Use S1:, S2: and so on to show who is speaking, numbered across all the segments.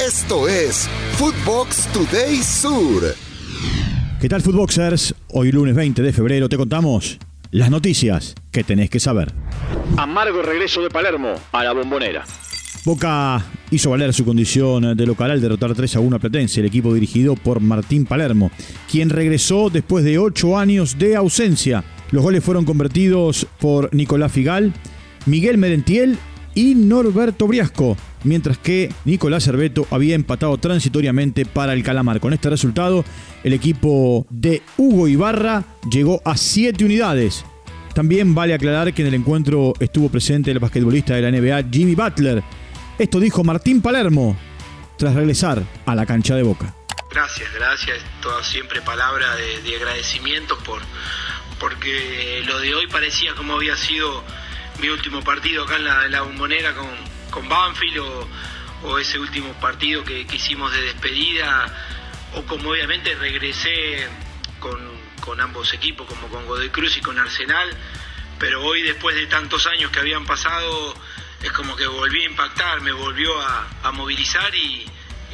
S1: Esto es Footbox Today Sur.
S2: ¿Qué tal, Footboxers? Hoy lunes 20 de febrero te contamos las noticias que tenés que saber.
S3: Amargo regreso de Palermo a la bombonera.
S2: Boca hizo valer su condición de local al derrotar 3 a 1 a Platense, el equipo dirigido por Martín Palermo, quien regresó después de 8 años de ausencia. Los goles fueron convertidos por Nicolás Figal, Miguel Merentiel y Norberto Briasco, mientras que Nicolás Cerveto había empatado transitoriamente para el Calamar. Con este resultado, el equipo de Hugo Ibarra llegó a 7 unidades. También vale aclarar que en el encuentro estuvo presente el basquetbolista de la NBA Jimmy Butler, esto dijo Martín Palermo tras regresar a la cancha de Boca.
S4: Gracias, gracias. Todas siempre palabras de, agradecimiento por porque lo de hoy parecía como había sido mi último partido acá en la, la bombonera con, con Banfield o, ese último partido que, hicimos de despedida o como obviamente regresé con, con ambos equipos como con Godoy Cruz y con Arsenal pero hoy después de tantos años que habían pasado es como que volví a impactar, me volvió a, movilizar y,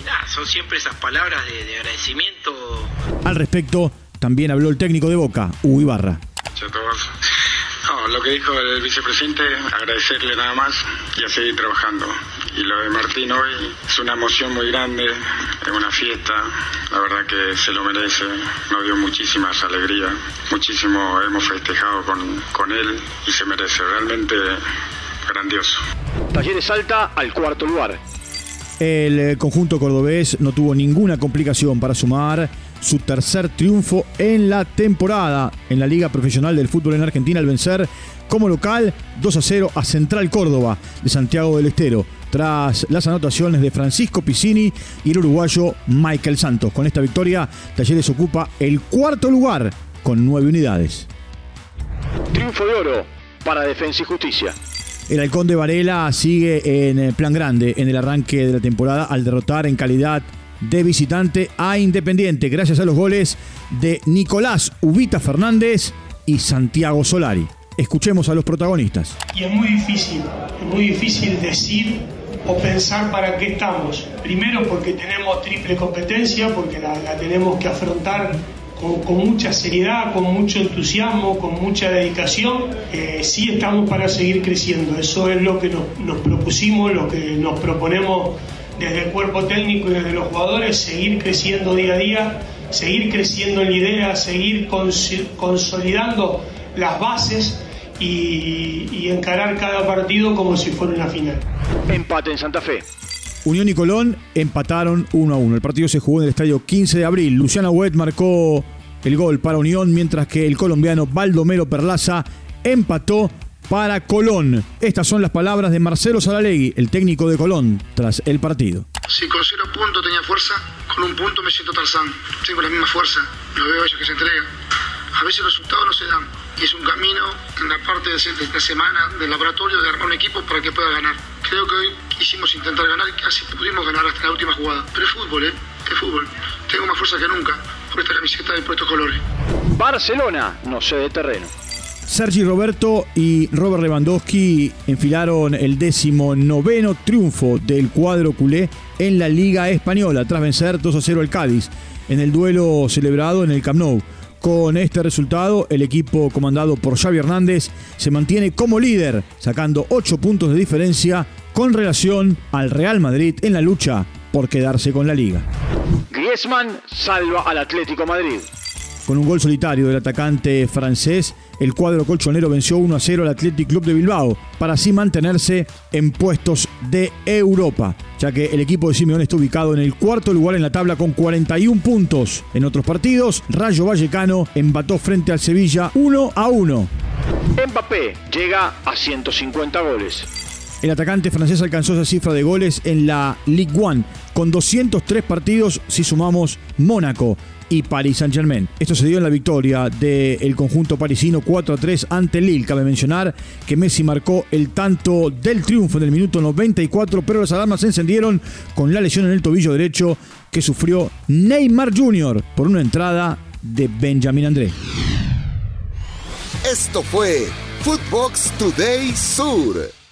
S4: nada, son siempre esas palabras de, agradecimiento.
S2: Al respecto, también habló el técnico de Boca, Hugo Ibarra.
S5: No, lo que dijo el vicepresidente, agradecerle nada más y a seguir trabajando. Y lo de Martín hoy es una emoción muy grande, es una fiesta, la verdad que se lo merece, nos dio muchísimas alegrías, muchísimo hemos festejado con, con él y se merece, realmente grandioso.
S3: Talleres salta al cuarto lugar.
S2: El eh, conjunto cordobés no tuvo ninguna complicación para sumar su tercer triunfo en la temporada en la Liga Profesional del Fútbol en Argentina al vencer como local 2 a 0 a Central Córdoba de Santiago del Estero, tras las anotaciones de Francisco Piscini y el uruguayo Michael Santos. Con esta victoria, Talleres ocupa el cuarto lugar con nueve unidades.
S3: Triunfo de oro para Defensa y Justicia.
S2: El halcón de Varela sigue en plan grande en el arranque de la temporada al derrotar en calidad de visitante a Independiente gracias a los goles de Nicolás Ubita Fernández y Santiago Solari. Escuchemos a los protagonistas.
S6: Y es muy difícil, es muy difícil decir o pensar para qué estamos. Primero porque tenemos triple competencia, porque la, la tenemos que afrontar con, mucha seriedad, con mucho entusiasmo, con mucha dedicación, eh, sí estamos para seguir creciendo. Eso es lo que nos, propusimos, lo que nos proponemos desde el cuerpo técnico y desde los jugadores, seguir creciendo día a día, seguir creciendo en la idea, seguir consolidando las bases y, y encarar cada partido como si fuera una final.
S3: Empate en Santa Fe.
S2: Unión y Colón empataron 1 a 1. El partido se jugó en el estadio 15 de abril. Luciano Huet marcó el gol para Unión, mientras que el colombiano Baldomero Perlaza empató para Colón. Estas son las palabras de Marcelo Saralegui, el técnico de Colón, tras el partido.
S7: Si con cero puntos tenía fuerza, con un punto me siento Tarzán. Tengo la misma fuerza, lo veo a ellos que se entregan. A veces los resultados no se dan y es un camino en la parte de esta semana del laboratorio de armar un equipo para que pueda ganar. Creo que hoy quisimos intentar ganar y casi pudimos ganar hasta la última jugada. Pero es fútbol, ¿eh? Es fútbol. Tengo más fuerza que nunca por esta camiseta y por estos colores.
S3: Barcelona no de terreno.
S2: Sergi Roberto y Robert Lewandowski enfilaron el décimo noveno triunfo del cuadro culé en la Liga Española tras vencer 2 a 0 al Cádiz en el duelo celebrado en el Camp Nou. Con este resultado, el equipo comandado por Xavi Hernández se mantiene como líder, sacando 8 puntos de diferencia con relación al Real Madrid en la lucha por quedarse con la liga.
S3: Griezmann salva al Atlético Madrid.
S2: Con un gol solitario del atacante francés, el cuadro colchonero venció 1 a 0 al Athletic Club de Bilbao para así mantenerse en puestos de Europa, ya que el equipo de Simeone está ubicado en el cuarto lugar en la tabla con 41 puntos. En otros partidos, Rayo Vallecano empató frente al Sevilla 1 a 1.
S3: Mbappé llega a 150 goles.
S2: El atacante francés alcanzó esa cifra de goles en la Ligue 1 con 203 partidos si sumamos Mónaco y Paris Saint-Germain. Esto se dio en la victoria del conjunto parisino 4 a 3 ante Lille. Cabe mencionar que Messi marcó el tanto del triunfo en el minuto 94, pero las alarmas se encendieron con la lesión en el tobillo derecho que sufrió Neymar Jr. por una entrada de Benjamin André.
S1: Esto fue Footbox Today Sur.